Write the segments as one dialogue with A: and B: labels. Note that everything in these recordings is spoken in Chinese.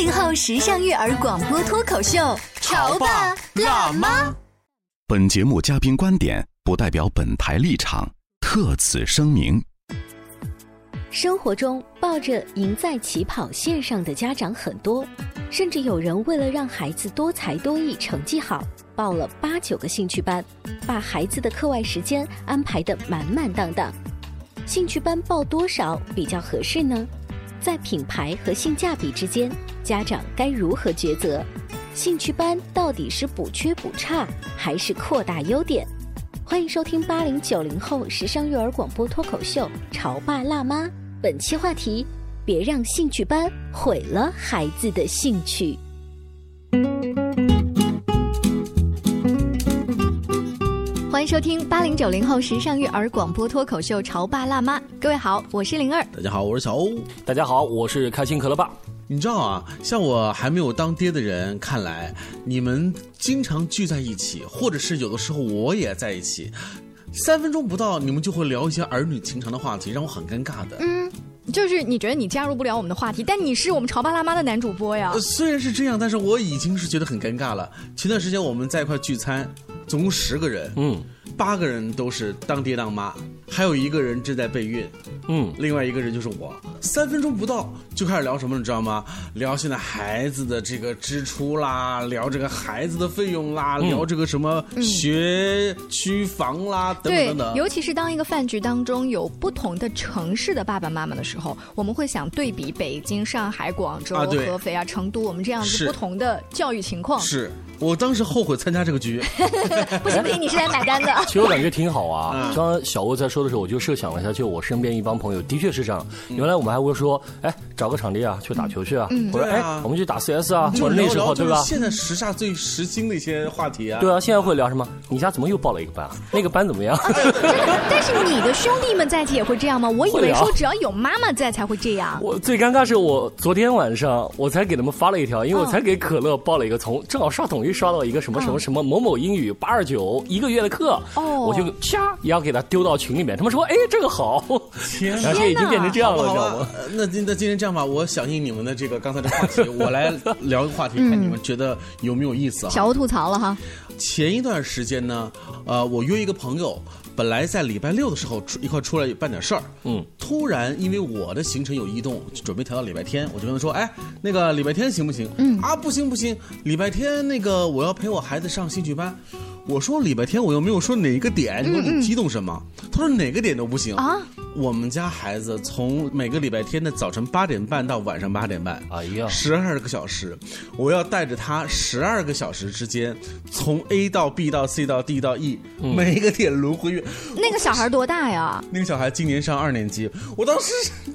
A: 八零后时尚育儿广播脱口秀，
B: 潮爸辣妈。
C: 本节目嘉宾观点不代表本台立场，特此声明。
D: 生活中抱着赢在起跑线上的家长很多，甚至有人为了让孩子多才多艺、成绩好，报了八九个兴趣班，把孩子的课外时间安排得满满当当。兴趣班报多少比较合适呢？在品牌和性价比之间，家长该如何抉择？兴趣班到底是补缺补差，还是扩大优点？欢迎收听八零九零后时尚育儿广播脱口秀《潮爸辣妈》。本期话题：别让兴趣班毁了孩子的兴趣。
A: 欢迎收听八零九零后时尚育儿广播脱口秀《潮爸辣妈》。各位好，我是灵儿。
E: 大家好，我是小欧。
F: 大家好，我是开心可乐爸。
E: 你知道啊，像我还没有当爹的人看来，你们经常聚在一起，或者是有的时候我也在一起，三分钟不到，你们就会聊一些儿女情长的话题，让我很尴尬的。
G: 嗯，就是你觉得你加入不了我们的话题，但你是我们潮爸辣妈的男主播呀。
E: 呃虽然是这样，但是我已经是觉得很尴尬了。前段时间我们在一块聚餐，总共十个人，
F: 嗯。
E: 八个人都是当爹当妈，还有一个人正在备孕。
F: 嗯，
E: 另外一个人就是我，三分钟不到就开始聊什么，你知道吗？聊现在孩子的这个支出啦，聊这个孩子的费用啦，聊这个什么学区房啦，等等
G: 对
E: 等等。
G: 尤其是当一个饭局当中有不同的城市的爸爸妈妈的时候，我们会想对比北京、上海、广州、
E: 啊
G: 合肥啊、成都，我们这样子不同的教育情况。
E: 是我当时后悔参加这个局，
G: 不行不行，你是来买单的。
F: 其实我感觉挺好啊。
E: 嗯
F: 刚刚小欧在说的时候，我就设想了一下，就我身边一帮朋友，的确是这样。原来我们还会说，哎，找个场地啊，去打球去啊，或者
E: 对啊
F: 哎，我们去打 CS 啊，
E: 就
F: 或者那时候对吧？
E: 现在时下最时兴的一些话题啊。
F: 对啊，现在会聊什么？你家怎么又报了一个班啊？那个班怎么样？
G: 但是你的兄弟们在一起也会这样吗？我以为说只要有妈妈在才会这样。
F: 我最尴尬是我昨天晚上我才给他们发了一条，因为我
G: 嗯
F: 才给可乐报了一个从正好刷统一刷到一个什么什么什么某某英语八二九一个月的课，
G: 哦
F: 我就掐也要给他丢到群里面，他们说哎这个好，
E: 天
F: 然后已经变成这样了，
E: 好
F: 知道吗？
E: 呃那今那今天这样吧，我响应你们的这个刚才的话题，我来聊个话题，看你们 觉得有没有意思啊？
G: 小欧吐槽了哈，
E: 前一段时间呢，呃，我约一个朋友，本来在礼拜六的时候出一块出来办点事儿，
F: 嗯，
E: 突然因为我的行程有异动，就准备调到礼拜天，我就跟他说，哎，那个礼拜天行不行？嗯，啊，不行不行，礼拜天那个我要陪我孩子上兴趣班。我说礼拜天我又没有说哪一个点，你说你激动什么？他说哪个点都不行
G: 啊。
E: 我们家孩子从每个礼拜天的早晨八点半到晚上八点半，
F: 哎呀
E: 十二个小时，我要带着他十二个小时之间，从 A 到 B 到 C 到 D 到 E，、每一个点轮回越。
G: 那个小孩多大呀？
E: 那个小孩今年上二年级，我当时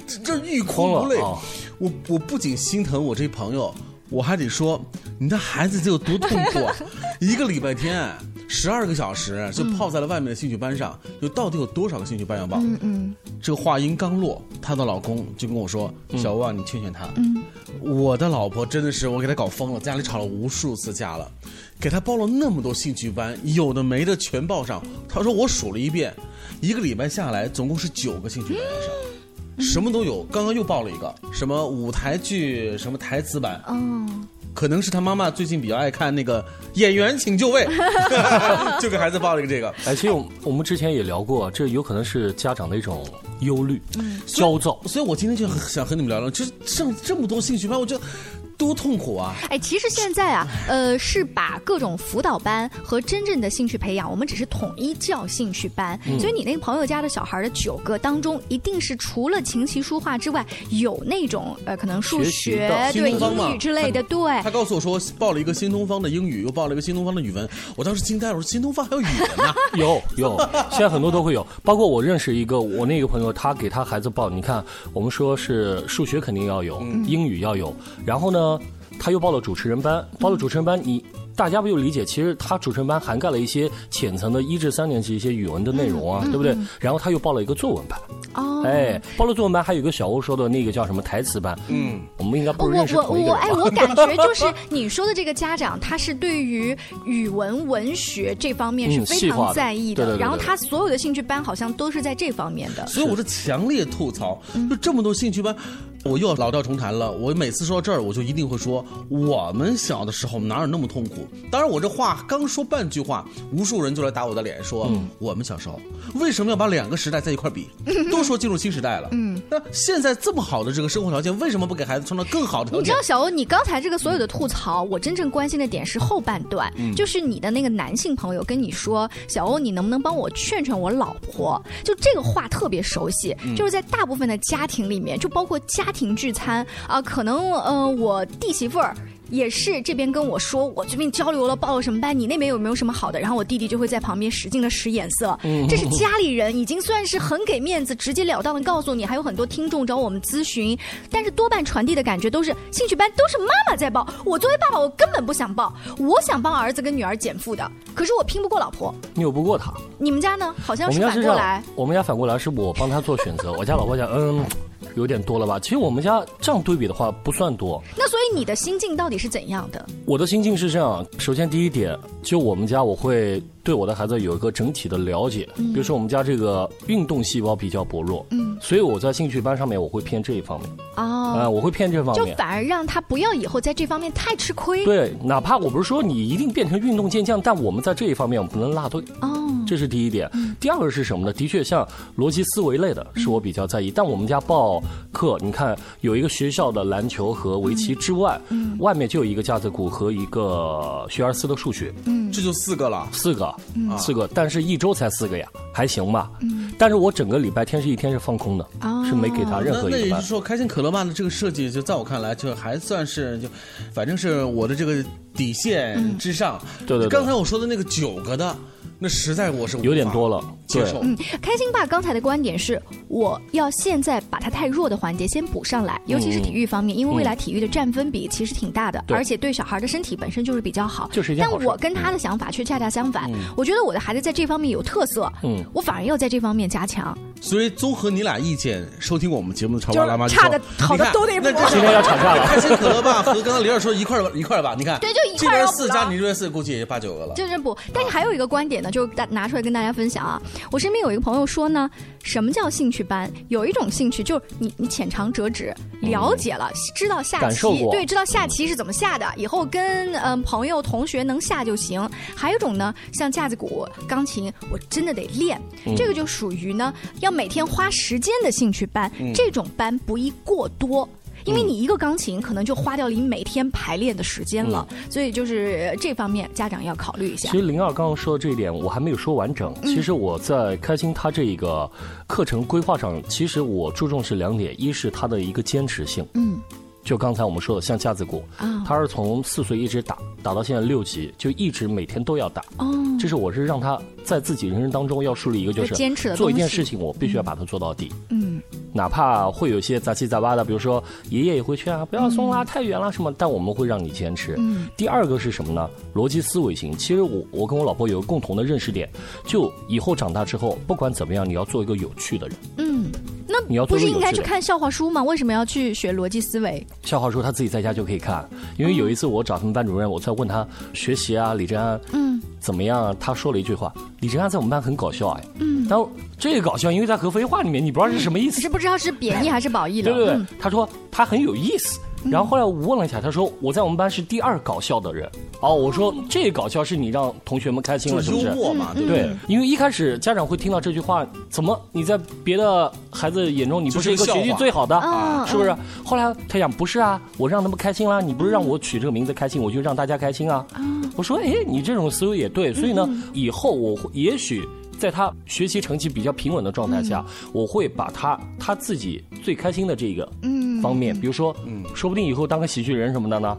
E: 这 这欲哭无泪。
F: 啊
E: 我我不仅心疼我这朋友，我还得说你的孩子得有多痛苦啊！一个礼拜天十二个小时就泡在了外面的兴趣班上，就到底有多少个兴趣班要报？嗯嗯。这个话音刚落，她的老公就跟我说：“小吴啊，你劝劝他。”嗯。我的老婆真的是我给她搞疯了，家里吵了无数次架了，给她报了那么多兴趣班，有的没的全报上。她说我数了一遍，一个礼拜下来总共是九个兴趣班要上。什么都有，刚刚又报了一个什么舞台剧，什么台词版，
G: 哦，
E: 可能是他妈妈最近比较爱看那个《演员请就位》，就给孩子报了一个这个。
F: 哎，其实我我们之前也聊过，这有可能是家长的一种忧虑、
G: 嗯
F: 焦躁。
E: 所以我今天就很想和你们聊聊，就是上这么多兴趣班，我觉得多痛苦啊！
G: 哎，其实现在啊，呃，是把各种辅导班和真正的兴趣培养，我们只是统一叫兴趣班。所以你那个朋友家的小孩的九个当中，一定是除了琴棋书画之外，有那种呃，可能数
F: 学
G: 学对英语之类的，对。
E: 他告诉我说报了一个新东方的英语，又报了一个新东方的语文，我当时惊呆了，我说新东方还有语文呢、
F: 有有，现在很多都会有，包括我认识一个我那个朋友，他给他孩子报，你看我们说是数学肯定要有，英语要有，然后呢，他又报了主持人班，报了主持人班，你。大家不就理解，其实他主持人班涵盖了一些浅层的一至三年级一些语文的内容啊，对不对？然后他又报了一个作文班，
G: 哦，
F: 哎，报了作文班，还有一个小欧说的那个叫什么台词班，嗯，我们应该不认识
G: 我
F: 同一个人吧？
G: 我哎，我感觉就是你说的这个家长，他是对于语文文学这方面是非常在意
F: 对对对对
G: 然后他所有的兴趣班好像都是在这方面的。
E: 所以我是强烈吐槽，就这么多兴趣班，我又要老调重弹了。我每次说到这儿，我就一定会说，我们小的时候哪有那么痛苦？当然，我这话刚说半句话，无数人就来打我的脸，说、我们小时候为什么要把两个时代在一块儿比？都说进入新时代了，嗯，那现在这么好的这个生活条件，为什么不给孩子创造更好的条件
G: 你知道？小欧，你刚才这个所有的吐槽，我真正关心的点是后半段，
F: 嗯
G: 就是你的那个男性朋友跟你说，小欧，你能不能帮我劝劝我老婆？就这个话特别熟悉，
F: 嗯
G: 就是在大部分的家庭里面，就包括家庭聚餐啊、可能呃我弟媳妇儿。也是这边跟我说，我最近交流了，报了什么班，你那边有没有什么好的？然后我弟弟就会在旁边使劲的使眼色。
F: 嗯
G: 这是家里人已经算是很给面子，直截了当的告诉你。还有很多听众找我们咨询，但是多半传递的感觉都是兴趣班都是妈妈在报，我作为爸爸我根本不想报，我想帮儿子跟女儿减负的，可是我拼不过老婆。
F: 拗不过他。
G: 你们家呢？好像是反过来。，
F: 我们家反过来是我帮他做选择，我家老婆讲，嗯，有点多了吧？其实我们家这样对比的话不算多。
G: 那所以你的心境到底是怎样的？
F: 我的心境是这样：首先第一点，就我们家我会对我的孩子有一个整体的了解，比如说我们家这个运动细胞比较薄弱，嗯，所以我在兴趣班上面我会偏这一方面，啊、
G: 哦，
F: 我会偏这方面。
G: 就反而让他不要以后在这方面太吃亏。
F: 对，哪怕我不是说你一定变成运动健将，但我们在这一方面我们不能落队。
G: 哦，
F: 这是第一点。第二个是什么呢？的确，像逻辑思维类的，是我比较在意。但我们家报课，你看有一个学校的篮球和围棋之外，嗯外面就有一个架子鼓和一个学而思的数学，嗯
E: 这就四个了。
F: 四个，四个，但是一周才四个呀，还行吧。但是我整个礼拜天是一天是放空的，
G: 哦
F: 是没给他任何一个班。
E: 那也就是说，开心可乐曼的这个设计，就在我看来，就还算是就，反正是我的这个底线之上。
F: 对对对
E: 刚才我说的那个九个的，那实在我是
F: 有点多了，
E: 接受。
G: 嗯，开心爸刚才的观点是，我要现在把他太弱的环节先补上来，尤其是体育方面，因为未来体育的占分比其实挺大的，
F: 对
G: 而且对小孩的身体本身就是比较好。
F: 就是一件好事
G: 但我跟他的想法却恰恰相反，我觉得我的孩子在这方面有特色，
F: 嗯
G: 我反而要在这方面加强。
E: 所以综合你俩意见，收听我们节目的潮
G: 就是
E: 爸辣妈
G: 差的好的都得补
E: 那这
F: 今天要吵架了
E: 开心可乐吧 和刚刚李二说一块儿，一块儿吧，你看，
G: 对就一
E: 这
G: 块
E: 四加你这边四，估计也就八九个了。
G: 就是补，但是还有一个观点呢，就大拿出来跟大家分享啊。我身边有一个朋友说呢，什么叫兴趣班？有一种兴趣就是你你浅尝辄止，了解了，知道下棋对，知道下棋是怎么下的，以后跟嗯、呃朋友同学能下就行。还有一种呢，像架子鼓、钢琴，我真的得练，这个就属于呢要每天花时间的兴趣班，这种班不宜过多。因为你一个钢琴可能就花掉了你每天排练的时间了，所以就是呃这方面家长要考虑一下
F: 其。实灵儿刚刚说的这一点，我还没有说完整。其实我在开心他这一个课程规划上，其实我注重是两点，一是他的一个坚持性。
G: 嗯，
F: 就刚才我们说的，像架子鼓，
G: 啊
F: 他是从四岁一直打打到现在六级，就一直每天都要打。
G: 哦，
F: 这是我是让他在自己人生当中要树立一个，就是
G: 坚持的
F: 做一件事情，我必须要把它做到底。
G: 嗯
F: 哪怕会有一些杂七杂八的，比如说爷爷也会劝啊，不要送啦，太远啦什么，但我们会让你坚持。
G: 嗯
F: 第二个是什么呢？逻辑思维型。其实我我跟我老婆有个共同的认识点，就以后长大之后，不管怎么样，你要做一个有趣的人。
G: 嗯，那
F: 你要做
G: 不是应该去看笑话书吗？为什么要去学逻辑思维？
F: 笑话书他自己在家就可以看，因为有一次我找他们班主任，我在问他学习啊，李真安，
G: 嗯
F: 怎么样啊？他说了一句话：“李真安在我们班很搞笑哎。”
G: 嗯，
F: 但这个搞笑，因为在合肥话里面你不知道是什么意思。
G: 是不知道是贬义还是褒义的。
F: 对对对，
G: 嗯
F: 他说他很有意思。然后后来我问了一下，他说我在我们班是第二搞笑的人。哦，我说这搞笑是你让同学们开心了，
E: 就是
F: 不是？
E: 默嘛，对不
F: 对
E: 对？，
F: 因为一开始家长会听到这句话，怎么你在别的孩子眼中你不
E: 是
F: 一个学习最好的，
G: 啊
F: 是不是？后来他讲，不是啊，我让他们开心啦，你不是让我取这个名字开心，我就让大家开心啊。我说，哎，你这种思维也对，所以呢，以后我会也许。在他学习成绩比较平稳的状态下，我会把他他自己最开心的这个方面，比如说，嗯说不定以后当个喜剧人什么的呢，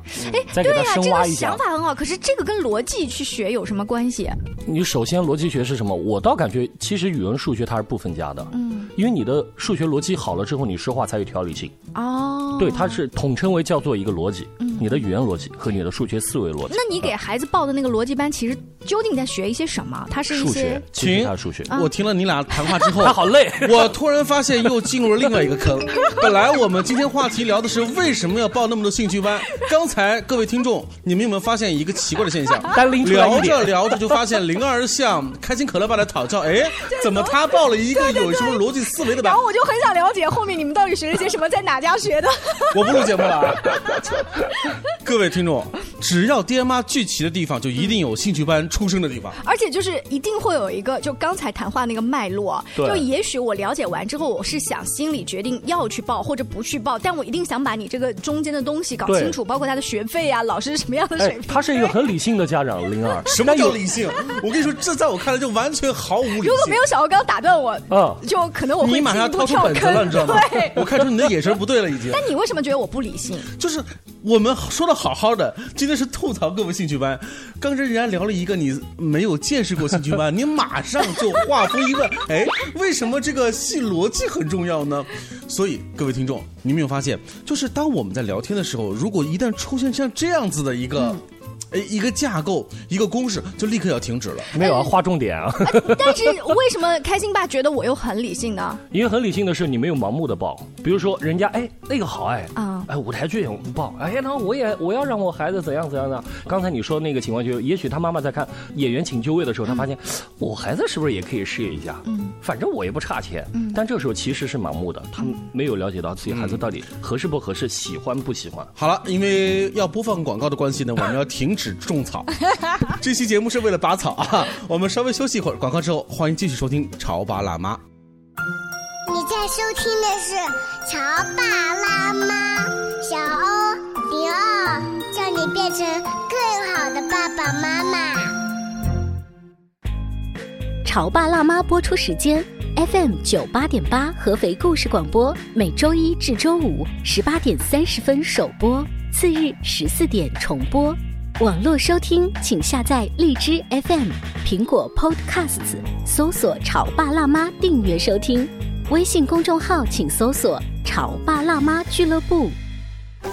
F: 再给他
G: 对呀、这个
F: 深挖一下
G: 想。法很好，可是这个跟逻辑去学有什么关系？
F: 你首先逻辑学是什么？我倒感觉其实语文、数学它是不分家的，嗯，因为你的数学逻辑好了之后，你说话才有条理性。
G: 哦，
F: 对，它是统称为叫做一个逻辑，你的语言逻辑和你的数学思维逻辑。
G: 那你给孩子报的那个逻辑班，其实究竟在学一些什么？他是一些
F: 数学，其实它是数学。
E: 我听了你俩谈话之后，
F: 他 好累，
E: 我突然发现又进入了另外一个坑。本来我们今天话题聊的是为什么要报那么多兴趣班，刚才各位听众，你们有没有发现一个奇怪的现象？聊着聊着就发现灵儿向开心可乐爸来讨教，哎，怎么他报了一个有什么逻辑思维的班
G: 然？后我就很想了解后面你们到底学了些什么，在哪家学的？
E: 我不录节目了啊！各位听众，只要爹妈聚齐的地方，就一定有兴趣班出生的地方。
G: 而且就是一定会有一个，就刚才谈话那个脉络，就也许我了解完之后，我是想心里决定要去报或者不去报，但我一定想把你这个中间的东西搞清楚，包括他的学费啊，老师是什么样的水
F: 哎
G: 平。，
F: 他是一个很理性的家长，灵儿。
E: 什么叫理性？我跟你说，这在我看来就完全毫无理性。
G: 如果没有小欧刚打断我，
F: 嗯
G: 就可能我会
E: 你马上要
G: 进一步
E: 掏出本子了，
G: 跳坑
E: 你知道吗
G: 对？
E: 我看出你的眼神不对了，已经。
G: 但你为什么觉得我不理性？
E: 就是我们说的好好的，今天是吐槽各位兴趣班，刚才人家聊了一个你你没有见识过兴趣班，你马上就画风一问，哎，为什么这个戏逻辑很重要呢？所以各位听众，你没有发现，就是当我们在聊天的时候，如果一旦出现像这样子的一个。哎，一个架构，一个公式，就立刻要停止了。
F: 没有啊，划重点啊。
G: 但是为什么开心爸觉得我又很理性呢？
F: 因为很理性的是，你没有盲目的报。比如说，人家哎那个好哎
G: 啊
F: 哎舞台剧也不报，哎然后我也我要让我孩子怎样怎样的。刚才你说那个情况，就也许他妈妈在看《演员请就位》的时候，他发现我孩子是不是也可以试验一下？嗯，反正我也不差钱。嗯，但这个时候其实是盲目的，他没有了解到自己孩子到底合适不合适，喜欢不喜欢。
E: 好了，因为要播放广告的关系呢，我们要停止种草。这期节目是为了拔草啊，我们稍微休息一会儿，广告之后欢迎继续收听《潮爸辣妈》。
H: 你在收听的是《潮爸辣妈》，小欧零二，叫你变成更好的爸爸妈妈。
D: 潮爸辣妈播出时间：FM 九八点八合肥故事广播，每周一至周五十八点三十分首播，次日十四点重播。网络收听，请下载荔枝 FM、苹果 Podcasts，搜索“潮爸辣妈”订阅收听。微信公众号请搜索“潮爸辣妈俱乐部”。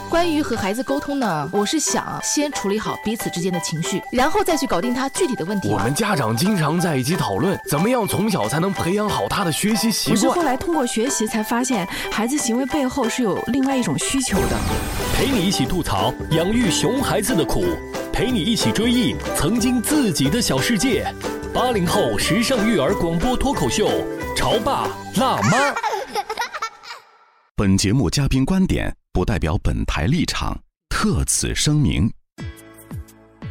I: 关于和孩子沟通呢，我是想先处理好彼此之间的情绪，然后再去搞定他具体的问题。
J: 我们家长经常在一起讨论，怎么样从小才能培养好他的学习习惯
K: 我是
J: 惯。
K: 后来通过学习才发现，孩子行为背后是有另外一种需求的。
J: 陪你一起吐槽养育熊孩子的苦，陪你一起追忆曾经自己的小世界。八零后时尚育儿广播脱口秀，潮爸辣妈。
C: 本节目嘉宾观点不代表本台立场，特此声明。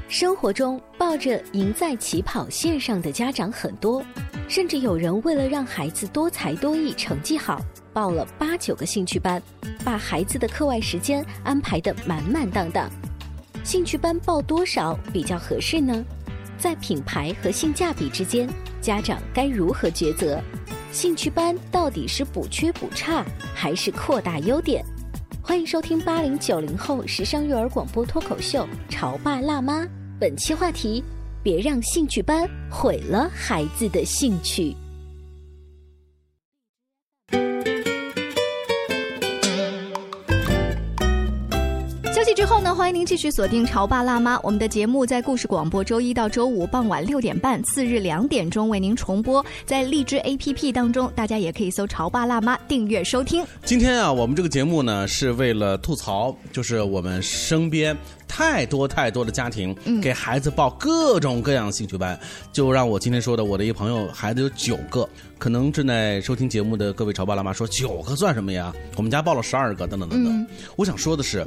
D: 生活中抱着赢在起跑线上的家长很多，甚至有人为了让孩子多才多艺、成绩好，报了八九个兴趣班，把孩子的课外时间安排得满满当当。兴趣班报多少比较合适呢？在品牌和性价比之间，家长该如何抉择？兴趣班到底是补缺补差，还是扩大优点？欢迎收听八零九零后时尚育儿广播脱口秀《潮爸辣妈》。本期话题：别让兴趣班毁了孩子的兴趣。
G: 之后呢，欢迎您继续锁定《潮爸辣妈》，我们的节目在故事广播周一到周五傍晚六点半，次日两点钟为您重播。在荔枝 APP 当中，大家也可以搜“潮爸辣妈”订阅收听。
E: 今天啊，我们这个节目呢是为了吐槽，就是我们身边太多太多的家庭给孩子报各种各样兴趣班，就让我今天说的，我的一个朋友孩子有九个，可能正在收听节目的各位潮爸辣妈说九个算什么呀？我们家报了十二个，等等等等。我想说的是。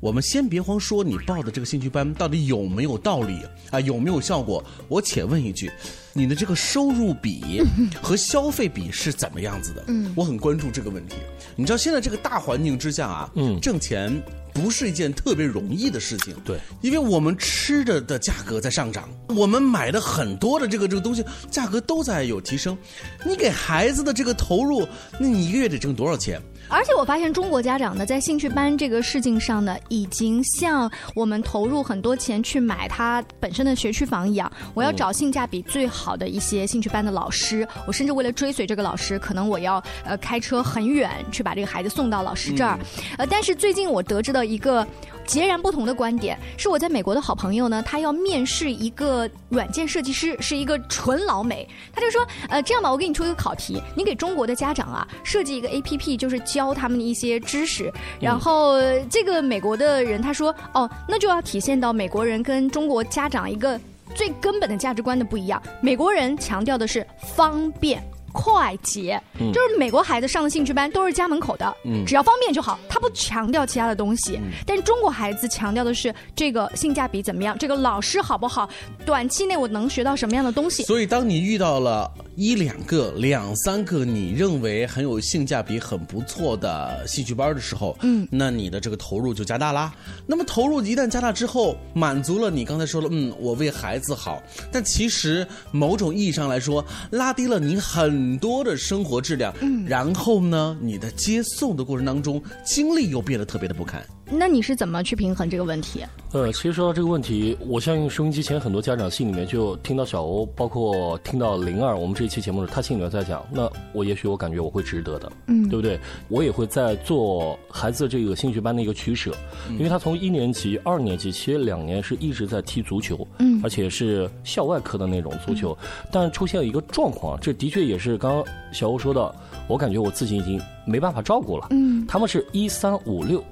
E: 我们先别慌说你报的这个兴趣班到底有没有道理啊，有没有效果？我且问一句，你的这个收入比和消费比是怎么样子的？嗯，我很关注这个问题。你知道现在这个大环境之下啊，嗯，挣钱。不是一件特别容易的事情，
F: 对，
E: 因为我们吃的的价格在上涨，我们买的很多的这个这个东西价格都在有提升，你给孩子的这个投入，那你一个月得挣多少钱？
G: 而且我发现中国家长呢，在兴趣班这个事情上呢，已经像我们投入很多钱去买他本身的学区房一样，我要找性价比最好的一些兴趣班的老师，我甚至为了追随这个老师，可能我要呃开车很远去把这个孩子送到老师这儿，呃，但是最近我得知的一个。截然不同的观点是我在美国的好朋友呢，他要面试一个软件设计师，是一个纯老美。他就说，呃，这样吧，我给你出一个考题，你给中国的家长啊设计一个 A P P，就是教他们的一些知识。然后这个美国的人他说，哦，那就要体现到美国人跟中国家长一个最根本的价值观的不一样。美国人强调的是方便。快捷，就是美国孩子上的兴趣班都是家门口的，只要方便就好，他不强调其他的东西。但是中国孩子强调的是这个性价比怎么样，这个老师好不好，短期内我能学到什么样的东西。
E: 所以，当你遇到了一两个、两三个你认为很有性价比、很不错的兴趣班的时候，嗯，那你的这个投入就加大啦。那么投入一旦加大之后，满足了你刚才说了，嗯，我为孩子好，但其实某种意义上来说，拉低了你很。很多的生活质量，嗯，然后呢，你的接送的过程当中，经历又变得特别的不堪。
G: 那你是怎么去平衡这个问题？
F: 呃，其实说到这个问题，我相信收音机前很多家长心里面就听到小欧，包括听到灵儿，我们这一期节目他心里面在讲，那我也许我感觉我会值得的，嗯，对不对？我也会在做孩子这个兴趣班的一个取舍，因为他从一年级、二年级，其实两年是一直在踢足球，嗯，而且是校外课的那种足球，但出现了一个状况，这的确也是刚刚小欧说的，我感觉我自己已经没办法照顾了，嗯，他们是一三五六。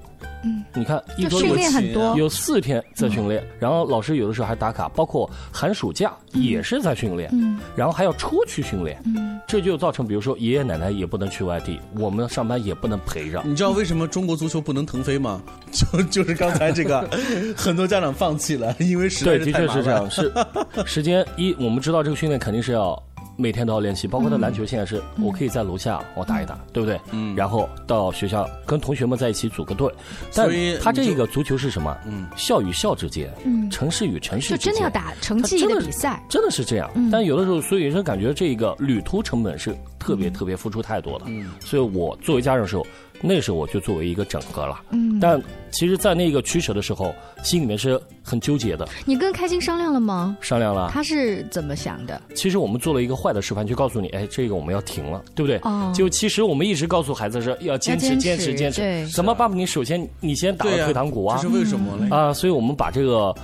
F: 嗯，你看一周
G: 训练很多，
F: 有四天在训练，然后老师有的时候还打卡，包括寒暑假也是在训练，嗯，然后还要出去训练，嗯，这就造成，比如说爷爷奶奶也不能去外地，我们上班也不能陪着。
E: 你知道为什么中国足球不能腾飞吗？就 就是刚才这个，很多家长放弃了，因为时间
F: 对，的确是这样，是时间一，我们知道这个训练肯定是要。每天都要练习，包括他篮球，现在是我可以在楼下我打一打，对不对？嗯。然后到学校跟同学们在一起组个队，但他这个足球是什么？嗯，校与校之间，嗯，城市与城市之
G: 间，就真的要打成绩的比赛，
F: 真的是这样。但有的时候，所以说感觉这个旅途成本是特别特别付出太多了。嗯。所以我作为家长的时候。那时候我就作为一个整合了，嗯，但其实，在那个取舍的时候，心里面是很纠结的。
G: 你跟开心商量了吗？
F: 商量了。
G: 他是怎么想的？
F: 其实我们做了一个坏的示范，就告诉你，哎，这个我们要停了，对不对？哦。就其实我们一直告诉孩子是要坚持、坚持、坚持。
G: 对。
F: 怎么，爸爸？你首先你先打个退堂鼓啊？
E: 这是为什么呢？
F: 啊，所以我们把这个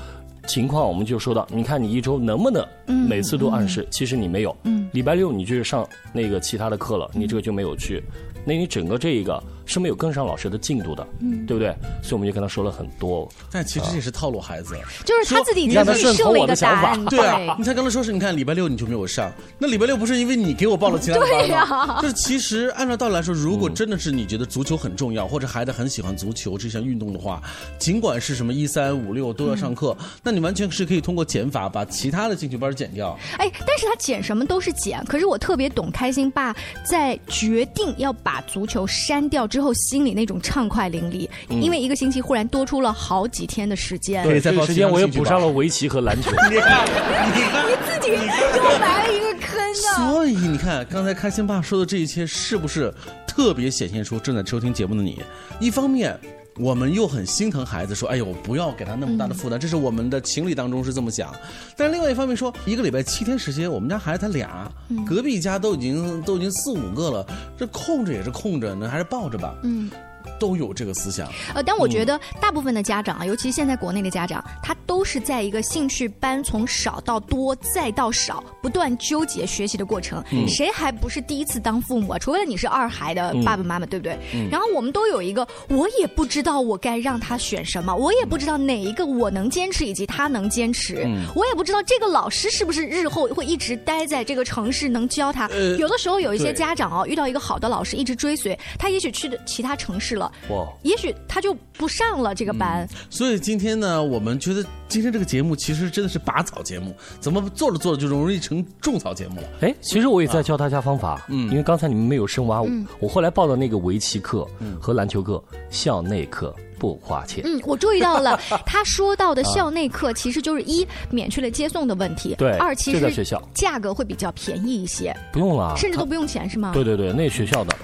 F: 情况，我们就说到，你看你一周能不能每次都按时？其实你没有。嗯。礼拜六你就是上那个其他的课了，你这个就没有去。那你整个这一个是没有跟上老师的进度的，嗯，对不对？所以我们就跟他说了很多。
E: 但其实这也是套路孩子，
G: 就是他自己已经
F: 顺
G: 了我的想
F: 法。
E: 对啊，你才刚才说是，你看礼拜六你就没有上，那礼拜六不是因为你给我报了其他班吗？就是其实按照道理来说，如果真的是你觉得足球很重要，或者孩子很喜欢足球这项运动的话，尽管是什么一三五六都要上课，那你完全是可以通过减法把其他的兴趣班减掉。
G: 哎，但是他减什么都是减，可是我特别懂开心爸在决定要把。把足球删掉之后，心里那种畅快淋漓，因为一个星期忽然多出了好几天的时间。
F: 对，这个时间我也补上了围棋和篮球。
E: 你看，你看，
G: 你自己又埋了一个坑
E: 啊！所以你看，刚才开心爸说的这一切，是不是特别显现出正在收听节目的你？一方面。我们又很心疼孩子，说：“哎呦，不要给他那么大的负担。”这是我们的情理当中是这么想。但另外一方面说，一个礼拜七天时间，我们家孩子才俩，隔壁家都已经都已经四五个了，这空着也是空着，那还是抱着吧。嗯。都有这个思想，
G: 呃，但我觉得大部分的家长啊，尤其现在国内的家长，他都是在一个兴趣班从少到多再到少，不断纠结学习的过程。谁还不是第一次当父母啊？除非你是二孩的爸爸妈妈，对不对？然后我们都有一个，我也不知道我该让他选什么，我也不知道哪一个我能坚持以及他能坚持，我也不知道这个老师是不是日后会一直待在这个城市能教他。有的时候有一些家长哦，遇到一个好的老师一直追随，他也许去的其他城市。识了，
F: 哇，
G: 也许他就不上了这个班。
E: 所以今天呢，我们觉得今天这个节目其实真的是拔草节目，怎么做着做着就容易成种草节目了？
F: 哎，其实我也在教大家方法，嗯，因为刚才你们没有深挖我，
G: 嗯。
F: 我后来报的那个围棋课和篮球课，校内课不花钱。
G: 嗯，我注意到了，他说到的校内课其实就是一免去了接送的问题，
F: 对
G: 二其实
F: 就在学校。
G: 价格会比较便宜一些，
F: 不用了，
G: 甚至都不用钱是吗？
F: 对对对，那学校的，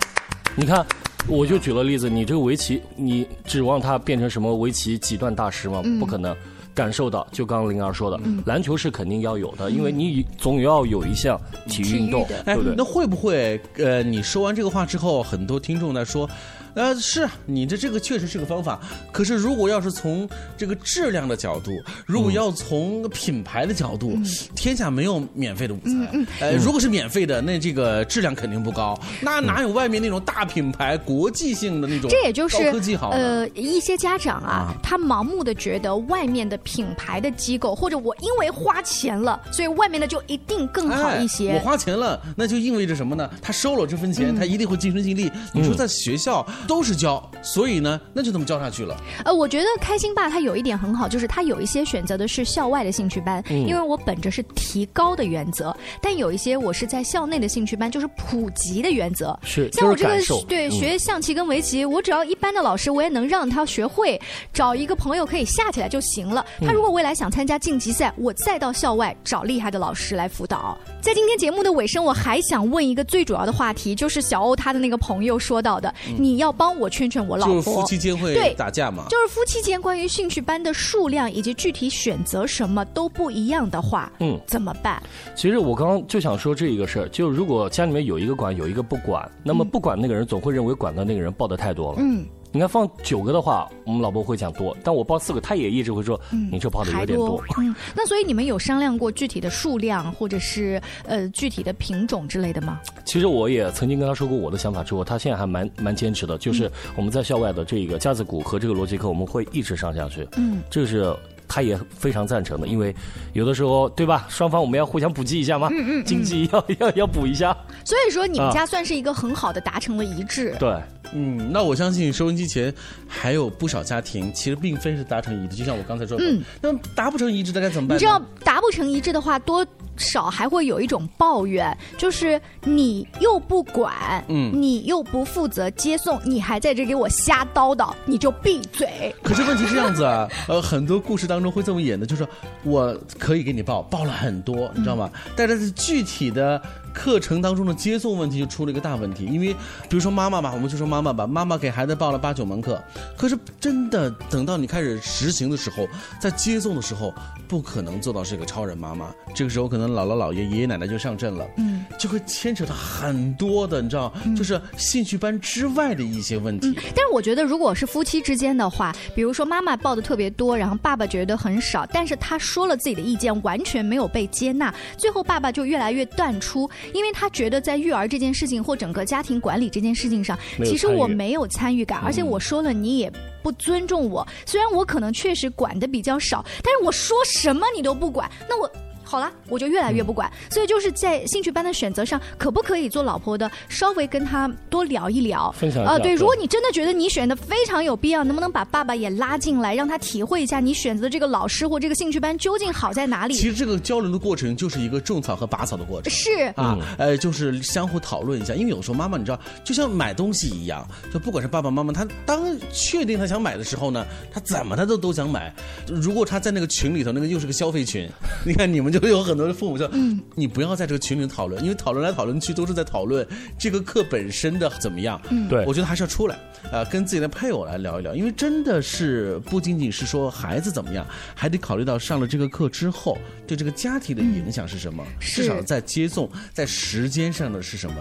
F: 你看，我就举了例子，你这个围棋，你指望它变成什么围棋几段大师吗？
G: 嗯
F: 不可能。感受到，就刚刚灵儿说的，篮球是肯定要有的，因为你总要有一项体育运动，
E: 哎
F: 对不对？
E: 那会不会呃，你说完这个话之后，很多听众在说，呃，是你这这个确实是个方法，可是如果要是从这个质量的角度，如果要从品牌的角度，天下没有免费的午餐。呃，如果是免费的，那这个质量肯定不高，那哪有外面那种大品牌、国际性的那种
G: 这也就是
E: 科技好？
G: 呃，一些家长啊，他盲目的觉得外面的品牌的机构，或者我因为花钱了，所以外面的就一定更好一些。
E: 哎我花钱了，那就意味着什么呢？他收了这份钱，
G: 嗯
E: 他一定会尽心尽力。你说在学校都是教，所以呢，那就这么教下去了。
G: 呃，我觉得开心爸他有一点很好，就是他有一些选择的是校外的兴趣班，
F: 嗯
G: 因为我本着是提高的原则，但有一些我是在校内的兴趣班，就是普及的原则。
F: 是
G: 像我这个
F: 就是
G: 对、
F: 嗯
G: 学象棋跟围棋，我只要一般的老师，我也能让他学会，找一个朋友可以下起来就行了。
F: 嗯
G: 他如果未来想参加晋级赛，我再到校外找厉害的老师来辅导。在今天节目的尾声，我还想问一个最主要的话题，就是小欧他的那个朋友说到的，你要帮我劝劝我老婆。
E: 就是夫妻间会
G: 对
E: 打架嘛？
G: 就是夫妻间关于兴趣班的数量以及具体选择什么都不一样的话，
F: 嗯，
G: 怎么办？
F: 其实我刚刚就想说这一个事儿，就如果家里面有一个管，有一个不管，那么不管那个人总会认为管的那个人报的太多了。
G: 嗯，
F: 你看放九个的话，我们老婆会讲多，但我报四个，她也一直会说，嗯你这报的有点多。
G: 嗯，那所以你们有商量过具体的数量或者是呃具体的品种之类的吗？
F: 其实我也曾经跟她说过我的想法之后，她现在还蛮蛮坚持的，就是我们在校外的这个架子鼓和这个逻辑课，我们会一直上下去。
G: 嗯，
F: 这个是。他也非常赞成的，因为有的时候，对吧？双方我们要互相补给一下嘛，
G: 嗯嗯嗯
F: 经济要要要补一下。
G: 所以说你们
F: 啊
G: 家算是一个很好的达成了一致。
F: 对，
E: 嗯，那我相信收音机前还有不少家庭，其实并非是达成一致，就像我刚才说的，
G: 嗯
E: 那达不成一致的该怎么办？
G: 你知道达不成一致的话，多少还会有一种抱怨，就是你又不管，
E: 嗯
G: 你又不负责接送，你还在这给我瞎叨叨，你就闭嘴。
E: 可是问题是这样子啊，呃，很多故事当中会这么演的，就是我可以给你报，报了很多，你知道吗？但是具体的课程当中的接送问题就出了一个大问题，因为比如说妈妈吧，我们就说妈妈吧，妈妈给孩子报了八九门课，可是真的等到你开始实行的时候，在接送的时候，不可能做到是个超人妈妈，这个时候可能姥姥姥爷、爷爷奶奶就上阵了，
G: 嗯，
E: 就会牵扯到很多的，你知道，就是兴趣班之外的一些问题。
G: 但是我觉得，如果是夫妻之间的话，比如说妈妈报的特别多，然后爸爸觉得很少，但是他说了自己的意见，完全没有被接纳，最后爸爸就越来越淡出，因为他觉得在育儿这件事情或整个家庭管理这件事情上，其实我没有参与感，而且我说了你也。不尊重我，虽然我可能确实管的比较少，但是我说什么你都不管，那我好了，我就越来越不管。所以就是在兴趣班的选择上，可不可以做老婆的稍微跟他多聊一聊，
F: 分享一下对
G: 如果你真的觉得你选的非常有必要，能不能把爸爸也拉进来，让他体会一下你选择的这个老师或这个兴趣班究竟好在哪里？
E: 其实这个交流的过程就是一个种草和拔草的过程。
G: 是
E: 啊，呃，就是相互讨论一下，因为有时候妈妈你知道，就像买东西一样，就不管是爸爸妈妈，他当确定他想买的时候呢，他怎么他都都想买。如果他在那个群里头，那个又是个消费群，你看你们就 有很多的父母说，嗯，你不要在这个群里讨论，因为讨论来讨论去都是在讨论这个课本身的怎么样。
G: 嗯
F: 对
E: 我觉得还是要出来，呃，跟自己的配偶来聊一聊，因为真的是不仅仅是说孩子怎么样，还得考虑到上了这个课之后对这个家庭的影响是什么，
G: 是
E: 至少在接送在时间上的是什么。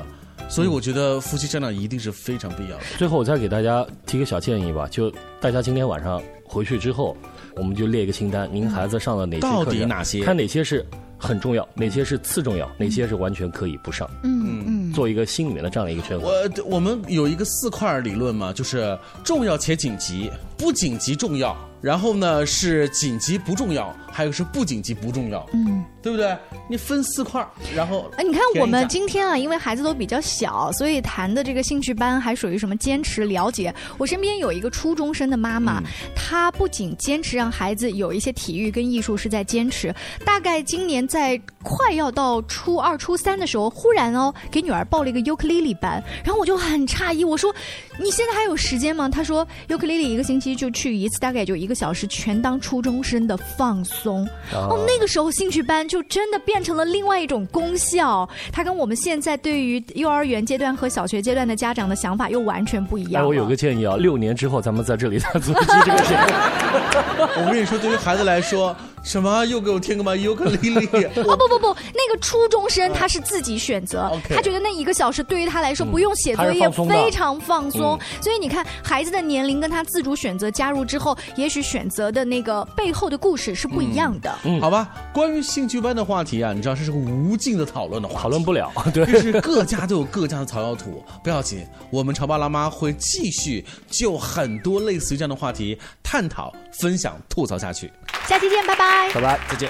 E: 所以我觉得夫妻商量一定是非常必要的。
F: 最后我再给大家提个小建议吧，就大家今天晚上回去之后，我们就列一个清单，您孩子上了哪些课
E: 到底哪些？
F: 看哪些是很重要，哪些是次重要，哪些是完全可以不上，
G: 嗯嗯，
F: 做一个心里面的这样的一个权衡。
E: 我我们有一个四块理论嘛，就是重要且紧急，不紧急重要，然后呢是紧急不重要，还有是不紧急不重要。
G: 嗯，
E: 对不对？你分四块儿，然后
G: 哎，你看我们今天啊，因为孩子都比较小，所以谈的这个兴趣班还属于什么坚持了解。我身边有一个初中生的妈妈，
E: 嗯
G: 她不仅坚持让孩子有一些体育跟艺术是在坚持，大概今年在快要到初二、初三的时候，忽然哦给女儿报了一个尤克里里班，然后我就很诧异，我说你现在还有时间吗？她说尤克里里一个星期就去一次，大概也就一个小时，全当初中生的放松。哦，那个时候兴趣班就真的变成了另外一种功效，它跟我们现在对于幼儿园阶段和小学阶段的家长的想法又完全不一样
F: 哎，我有个建议啊，六年之后咱们在这里再组织这个节目。
E: 我跟你说，对于孩子来说，什么又给我听个嘛尤克里里，
G: 哦不不不，那个初中生他是自己选择他觉得那一个小时对于他来说不用写作业非常放松。所以你看，孩子的年龄跟他自主选择加入之后，也许选择的那个背后的故事是不一样的。
E: 嗯好吧？关于兴趣班的话题啊，你知道这是个无尽的讨论的话题，
F: 讨论不了，对，
E: 就是各家都有各家的草药土，不要紧，我们潮爸辣妈会继续就很多类似于这样的话题探讨、分享、吐槽下去。
G: 下期见，拜拜。
F: 拜拜。
E: 再见。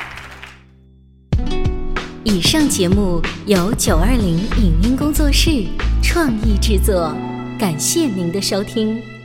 D: 以上节目由九二零影音工作室创意制作，感谢您的收听。